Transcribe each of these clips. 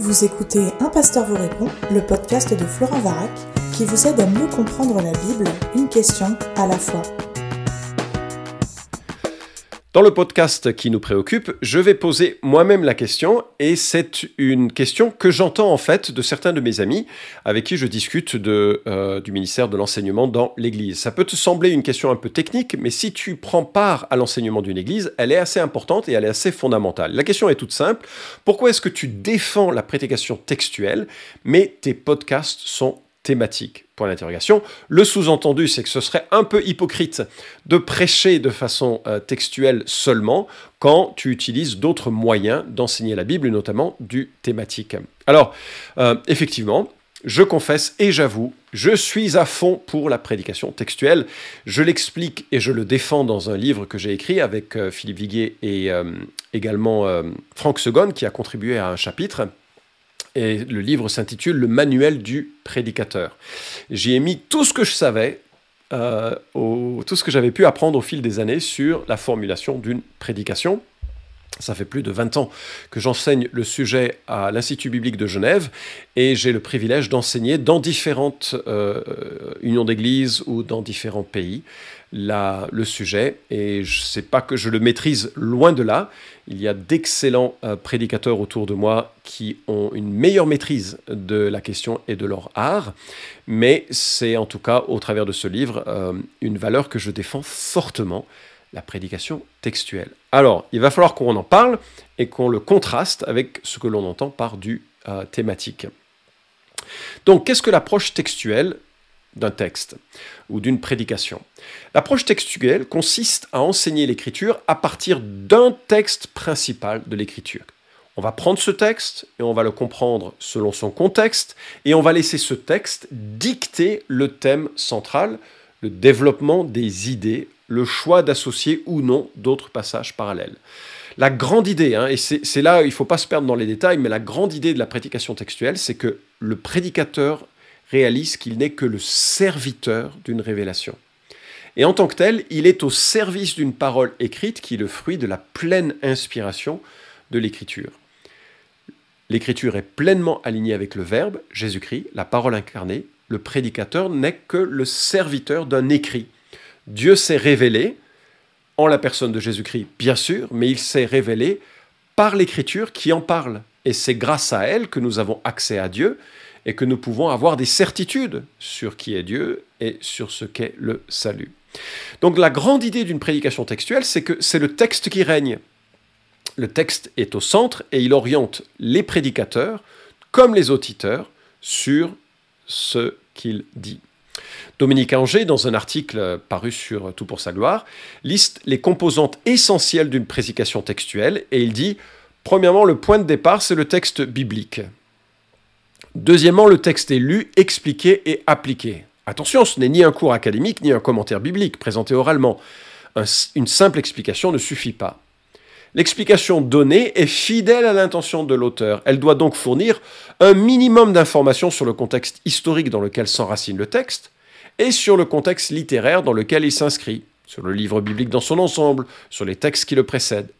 Vous écoutez Un pasteur vous répond, le podcast de Florent Varac, qui vous aide à mieux comprendre la Bible, une question à la fois. Dans le podcast qui nous préoccupe, je vais poser moi-même la question et c'est une question que j'entends en fait de certains de mes amis avec qui je discute euh, du ministère de l'enseignement dans l'Église. Ça peut te sembler une question un peu technique, mais si tu prends part à l'enseignement d'une Église, elle est assez importante et elle est assez fondamentale. La question est toute simple. Pourquoi est-ce que tu défends la prédication textuelle, mais tes podcasts sont thématique Point d'interrogation. Le sous-entendu, c'est que ce serait un peu hypocrite de prêcher de façon euh, textuelle seulement quand tu utilises d'autres moyens d'enseigner la Bible, notamment du thématique. Alors, euh, effectivement, je confesse et j'avoue, je suis à fond pour la prédication textuelle. Je l'explique et je le défends dans un livre que j'ai écrit avec euh, Philippe Viguier et également Franck Segon, qui a contribué à un chapitre et le livre s'intitule Le manuel du prédicateur. J'y ai mis tout ce que je savais, euh, tout ce que j'avais pu apprendre au fil des années sur la formulation d'une prédication. Ça fait plus de 20 ans que j'enseigne le sujet à l'Institut biblique de Genève et j'ai le privilège d'enseigner dans différentes euh, unions d'église ou dans différents pays le sujet. Et je sais pas que je le maîtrise loin de là. Il y a d'excellents euh, prédicateurs autour de moi qui ont une meilleure maîtrise de la question et de leur art. Mais c'est en tout cas, au travers de ce livre, euh, une valeur que je défends fortement la prédication textuelle. Alors, il va falloir qu'on en parle et qu'on le contraste avec ce que l'on entend par du euh, thématique. Donc, qu'est-ce que l'approche textuelle d'un texte ou d'une prédication? L'approche textuelle consiste à enseigner l'écriture à partir d'un texte principal de l'écriture. On va prendre ce texte et on va le comprendre selon son contexte et on va laisser ce texte dicter le thème central, le développement des idées le choix d'associer ou non d'autres passages parallèles. La grande idée, hein, et c'est là, il ne faut pas se perdre dans les détails, mais la grande idée de la prédication textuelle, c'est que le prédicateur réalise qu'il n'est que le serviteur d'une révélation. Et en tant que tel, il est au service d'une parole écrite qui est le fruit de la pleine inspiration de l'écriture. L'écriture est pleinement alignée avec le Verbe, Jésus-Christ, la parole incarnée. Le prédicateur n'est que le serviteur d'un écrit. Dieu s'est révélé en la personne de Jésus-Christ, bien sûr, mais il s'est révélé par l'Écriture qui en parle. Et c'est grâce à elle que nous avons accès à Dieu et que nous pouvons avoir des certitudes sur qui est Dieu et sur ce qu'est le salut. Donc la grande idée d'une prédication textuelle, c'est que c'est le texte qui règne. Le texte est au centre et il oriente les prédicateurs comme les auditeurs sur ce qu'il dit. Dominique Anger, dans un article paru sur Tout pour sa gloire, liste les composantes essentielles d'une prédication textuelle et il dit Premièrement, le point de départ, c'est le texte biblique. Deuxièmement, le texte est lu, expliqué et appliqué. Attention, ce n'est ni un cours académique ni un commentaire biblique présenté oralement. une simple explication ne suffit pas. L'explication donnée est fidèle à l'intention de l'auteur. Elle doit donc fournir un minimum d'informations sur le contexte historique dans lequel s'enracine le texte, et sur le contexte littéraire dans lequel il s'inscrit, sur le livre biblique dans son ensemble, sur les textes qui le précèdent.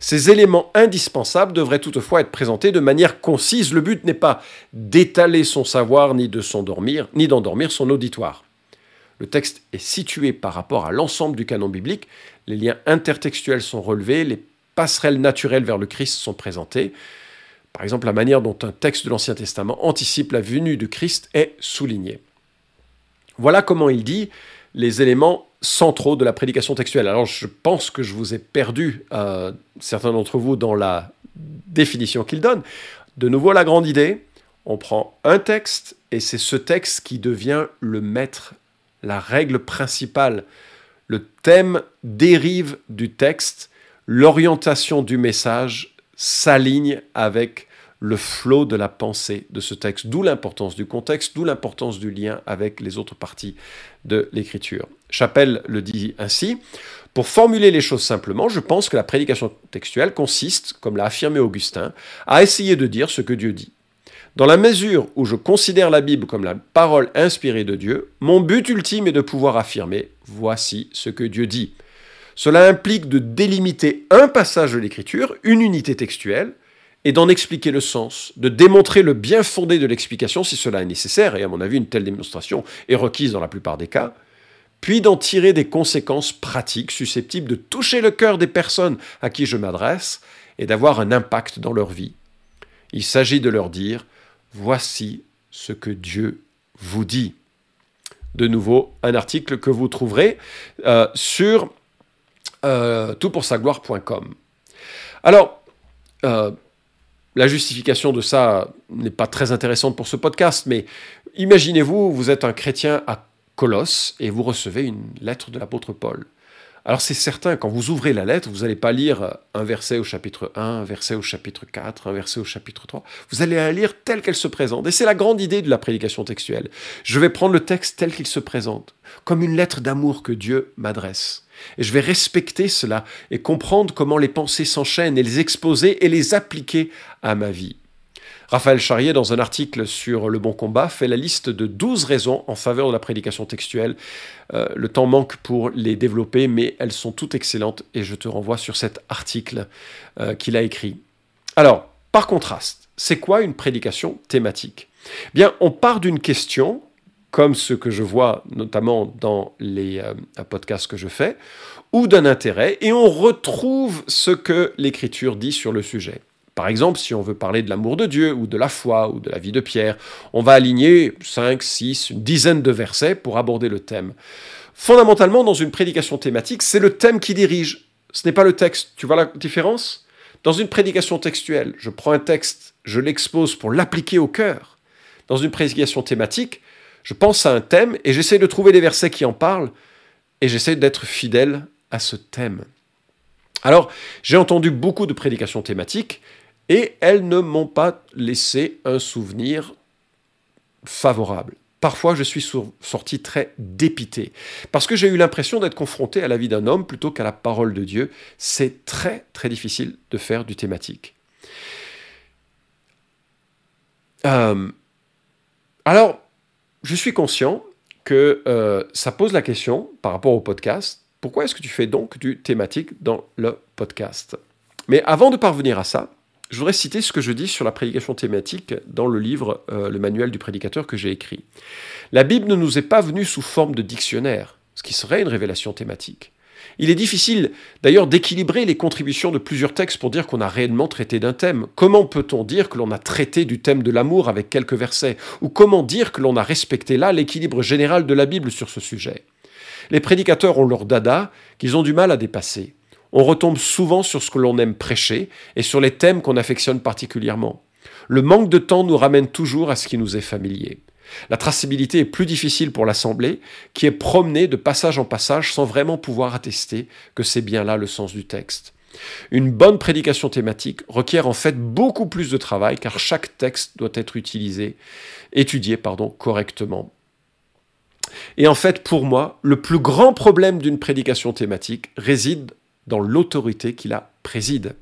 Ces éléments indispensables devraient toutefois être présentés de manière concise. Le but n'est pas d'étaler son savoir ni de s'endormir, ni d'endormir son auditoire. Le texte est situé par rapport à l'ensemble du canon biblique, les liens intertextuels sont relevés, passerelles naturelles vers le Christ sont présentées. Par exemple, la manière dont un texte de l'Ancien Testament anticipe la venue de Christ est soulignée. Voilà comment il dit les éléments centraux de la prédication textuelle. Alors je pense que je vous ai perdu, euh, certains d'entre vous, dans la définition qu'il donne. De nouveau, la grande idée, on prend un texte et c'est ce texte qui devient le maître, la règle principale. Le thème dérive du texte, l'orientation du message s'aligne avec le flot de la pensée de ce texte, d'où l'importance du contexte, d'où l'importance du lien avec les autres parties de l'écriture. Chapelle le dit ainsi, pour formuler les choses simplement, je pense que la prédication textuelle consiste, comme l'a affirmé Augustin, à essayer de dire ce que Dieu dit. Dans la mesure où je considère la Bible comme la parole inspirée de Dieu, mon but ultime est de pouvoir affirmer voici ce que Dieu dit. Cela implique de délimiter un passage de l'écriture, une unité textuelle, et d'en expliquer le sens, de démontrer le bien fondé de l'explication si cela est nécessaire, et à mon avis une telle démonstration est requise dans la plupart des cas, puis d'en tirer des conséquences pratiques susceptibles de toucher le cœur des personnes à qui je m'adresse et d'avoir un impact dans leur vie. Il s'agit de leur dire, voici ce que Dieu vous dit. De nouveau, un article que vous trouverez euh, sur euh, toutpoursagloire.com. Alors, euh, la justification de ça n'est pas très intéressante pour ce podcast, mais imaginez-vous, vous êtes un chrétien à Colosse et vous recevez une lettre de l'apôtre Paul. Alors c'est certain, quand vous ouvrez la lettre, vous n'allez pas lire un verset au chapitre 1, un verset au chapitre 4, un verset au chapitre 3. Vous allez la lire telle qu'elle se présente. Et c'est la grande idée de la prédication textuelle. Je vais prendre le texte tel qu'il se présente, comme une lettre d'amour que Dieu m'adresse. Et je vais respecter cela et comprendre comment les pensées s'enchaînent et les exposer et les appliquer à ma vie. Raphaël Charrier, dans un article sur le bon combat, fait la liste de 12 raisons en faveur de la prédication textuelle. Euh, le temps manque pour les développer, mais elles sont toutes excellentes et je te renvoie sur cet article euh, qu'il a écrit. Alors, par contraste, c'est quoi une prédication thématique? Bien, on part d'une question, comme ce que je vois notamment dans les euh, podcasts que je fais, ou d'un intérêt, et on retrouve ce que l'Écriture dit sur le sujet. Par exemple, si on veut parler de l'amour de Dieu ou de la foi ou de la vie de Pierre, on va aligner 5, 6, une dizaine de versets pour aborder le thème. Fondamentalement, dans une prédication thématique, c'est le thème qui dirige. Ce n'est pas le texte. Tu vois la différence? Dans une prédication textuelle, je prends un texte, je l'expose pour l'appliquer au cœur. Dans une prédication thématique, je pense à un thème et j'essaie de trouver des versets qui en parlent et j'essaie d'être fidèle à ce thème. Alors, j'ai entendu beaucoup de prédications thématiques et elles ne m'ont pas laissé un souvenir favorable. Parfois, je suis sorti très dépité, parce que j'ai eu l'impression d'être confronté à la vie d'un homme plutôt qu'à la parole de Dieu. C'est très, très difficile de faire du thématique. Euh, alors, je suis conscient que euh, ça pose la question par rapport au podcast, pourquoi est-ce que tu fais donc du thématique dans le podcast? Mais avant de parvenir à ça, je voudrais citer ce que je dis sur la prédication thématique dans le livre euh, Le manuel du prédicateur que j'ai écrit. La Bible ne nous est pas venue sous forme de dictionnaire, ce qui serait une révélation thématique. Il est difficile d'ailleurs d'équilibrer les contributions de plusieurs textes pour dire qu'on a réellement traité d'un thème. Comment peut-on dire que l'on a traité du thème de l'amour avec quelques versets? Ou comment dire que l'on a respecté là l'équilibre général de la Bible sur ce sujet? Les prédicateurs ont leur dada qu'ils ont du mal à dépasser on retombe souvent sur ce que l'on aime prêcher et sur les thèmes qu'on affectionne particulièrement. Le manque de temps nous ramène toujours à ce qui nous est familier. La traçabilité est plus difficile pour l'Assemblée, qui est promenée de passage en passage sans vraiment pouvoir attester que c'est bien là le sens du texte. Une bonne prédication thématique requiert en fait beaucoup plus de travail car chaque texte doit être utilisé, étudié pardon, correctement. Et en fait, pour moi, le plus grand problème d'une prédication thématique réside dans l'autorité qui la préside.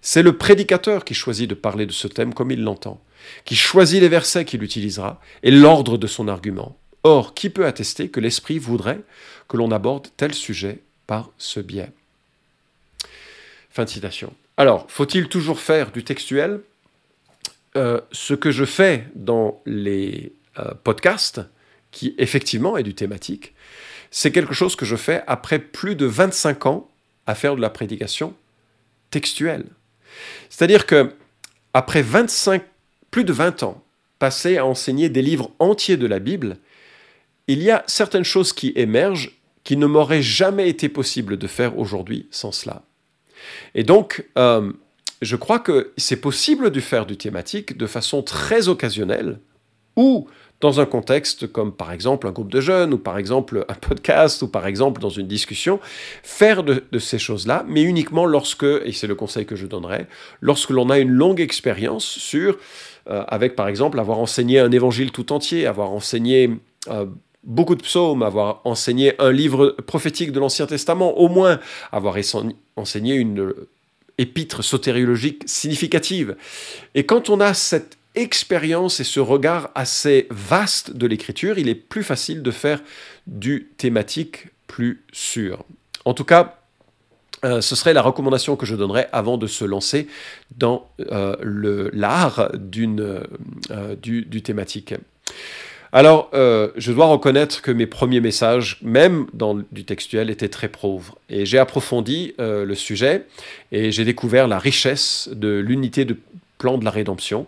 C'est le prédicateur qui choisit de parler de ce thème comme il l'entend, qui choisit les versets qu'il utilisera et l'ordre de son argument. Or, qui peut attester que l'Esprit voudrait que l'on aborde tel sujet par ce biais? Fin de citation. Alors, faut-il toujours faire du textuel? Euh, Ce que je fais dans les euh, podcasts, qui effectivement est du thématique, c'est quelque chose que je fais après plus de 25 ans à faire de la prédication textuelle. C'est-à-dire que après 25, plus de 20 ans passés à enseigner des livres entiers de la Bible, il y a certaines choses qui émergent qui ne m'auraient jamais été possible de faire aujourd'hui sans cela. Et donc, euh, je crois que c'est possible de faire du thématique de façon très occasionnelle ou dans un contexte comme par exemple un groupe de jeunes, ou par exemple un podcast, ou par exemple dans une discussion, faire de, ces choses-là, mais uniquement lorsque, et c'est le conseil que je donnerais, lorsque l'on a une longue expérience sur, euh, avec par exemple avoir enseigné un évangile tout entier, avoir enseigné... Euh, beaucoup de psaumes, avoir enseigné un livre prophétique de l'Ancien Testament, au moins avoir enseigné une épître sotériologique significative. Et quand on a cette expérience et ce regard assez vaste de l'écriture, il est plus facile de faire du thématique plus sûr. En tout cas, euh, ce serait la recommandation que je donnerais avant de se lancer dans l'art du, du, thématique. Alors, je dois reconnaître que mes premiers messages, même dans du textuel, étaient très pauvres. Et j'ai approfondi le sujet et j'ai découvert la richesse de l'unité de plan de la rédemption.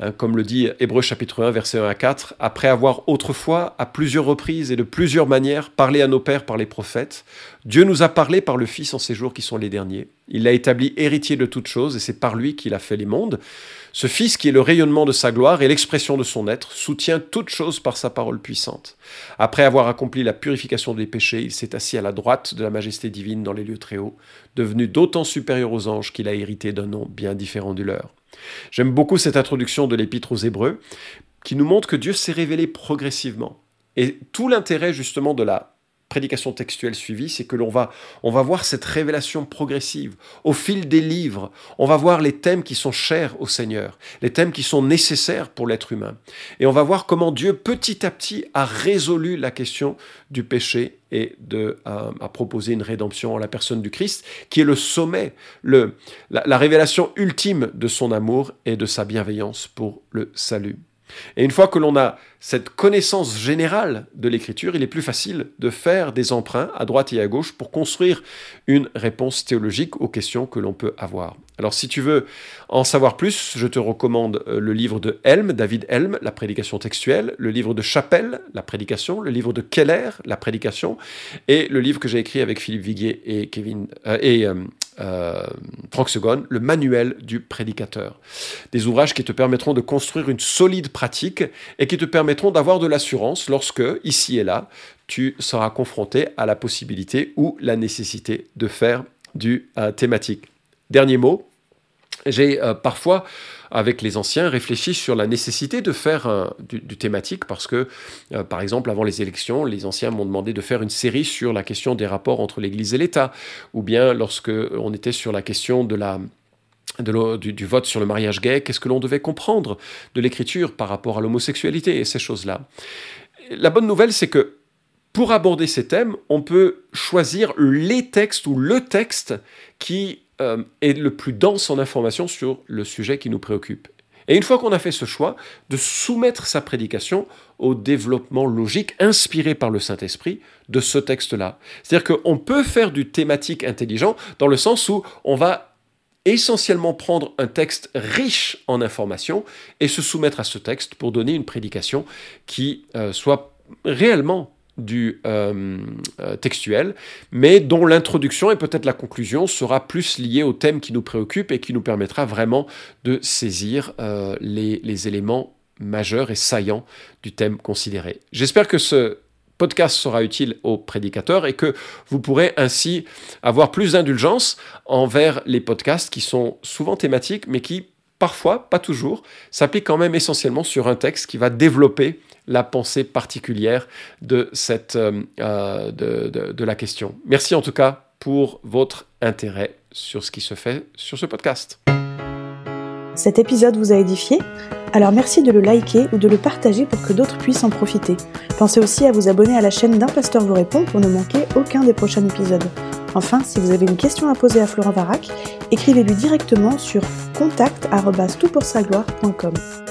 Hein, comme le dit Hébreu chapitre 1, verset 1 à 4, après avoir autrefois, à plusieurs reprises et de plusieurs manières, parlé à nos pères par les prophètes, Dieu nous a parlé par le Fils en ces jours qui sont les derniers. Il l'a établi héritier de toutes choses, et c'est par lui qu'il a fait les mondes. Ce Fils qui est le rayonnement de sa gloire et l'expression de son être, soutient toutes choses par sa parole puissante. Après avoir accompli la purification des péchés, il s'est assis à la droite de la majesté divine dans les lieux très hauts, devenu d'autant supérieur aux anges qu'il a hérité d'un nom bien différent du leur. J'aime beaucoup cette introduction de l'épître aux Hébreux qui nous montre que Dieu s'est révélé progressivement. Et tout l'intérêt justement de la prédication textuelle suivie, c'est que l'on va, on va voir cette révélation progressive. Au fil des livres, on va voir les thèmes qui sont chers au Seigneur, les thèmes qui sont nécessaires pour l'être humain. Et on va voir comment Dieu, petit à petit, a résolu la question du péché et de, euh, a proposé une rédemption en la personne du Christ, qui est le sommet, le, la révélation ultime de son amour et de sa bienveillance pour le salut. Et une fois que l'on a cette connaissance générale de l'écriture, il est plus facile de faire des emprunts à droite et à gauche pour construire une réponse théologique aux questions que l'on peut avoir. Alors si tu veux en savoir plus, je te recommande euh, le livre de Helm, David Helm, La prédication textuelle, le livre de Chapelle, La prédication, le livre de Keller, La prédication, et le livre que j'ai écrit avec Philippe Viguier et, Kevin, euh, et euh, euh, Franck Segon, le manuel du prédicateur. Des ouvrages qui te permettront de construire une solide pratique et qui te permettront d'avoir de l'assurance lorsque, ici et là, tu seras confronté à la possibilité ou la nécessité de faire du thématique. Dernier mot, j'ai euh, parfois, avec les anciens, réfléchi sur la nécessité de faire du, thématique parce que, euh, par exemple, avant les élections, les anciens m'ont demandé de faire une série sur la question des rapports entre l'Église et l'État, ou bien lorsque on était sur la question de la du, du, vote sur le mariage gay, qu'est-ce que l'on devait comprendre de l'écriture par rapport à l'homosexualité et ces choses-là. La bonne nouvelle, c'est que pour aborder ces thèmes, on peut choisir les textes ou le texte qui euh, est le plus dense en information sur le sujet qui nous préoccupe. Et une fois qu'on a fait ce choix, de soumettre sa prédication au développement logique inspiré par le Saint-Esprit de ce texte-là. C'est-à-dire qu'on peut faire du thématique intelligent dans le sens où on va essentiellement prendre un texte riche en informations et se soumettre à ce texte pour donner une prédication qui euh, soit réellement du euh, euh, textuel, mais dont l'introduction et peut-être la conclusion sera plus liée au thème qui nous préoccupe et qui nous permettra vraiment de saisir euh, les, les, éléments majeurs et saillants du thème considéré. J'espère que ce podcast sera utile aux prédicateurs et que vous pourrez ainsi avoir plus d'indulgence envers les podcasts qui sont souvent thématiques, mais qui parfois, pas toujours, s'appliquent quand même essentiellement sur un texte qui va développer la pensée particulière de, cette, euh, euh, de, la question. Merci en tout cas pour votre intérêt sur ce qui se fait sur ce podcast. Cet épisode vous a édifié? Alors merci de le liker ou de le partager pour que d'autres puissent en profiter. Pensez aussi à vous abonner à la chaîne d'un pasteur vous répond pour ne manquer aucun des prochains épisodes. Enfin, si vous avez une question à poser à Florent Varac, écrivez-lui directement sur contact.toutpoursagloire.com.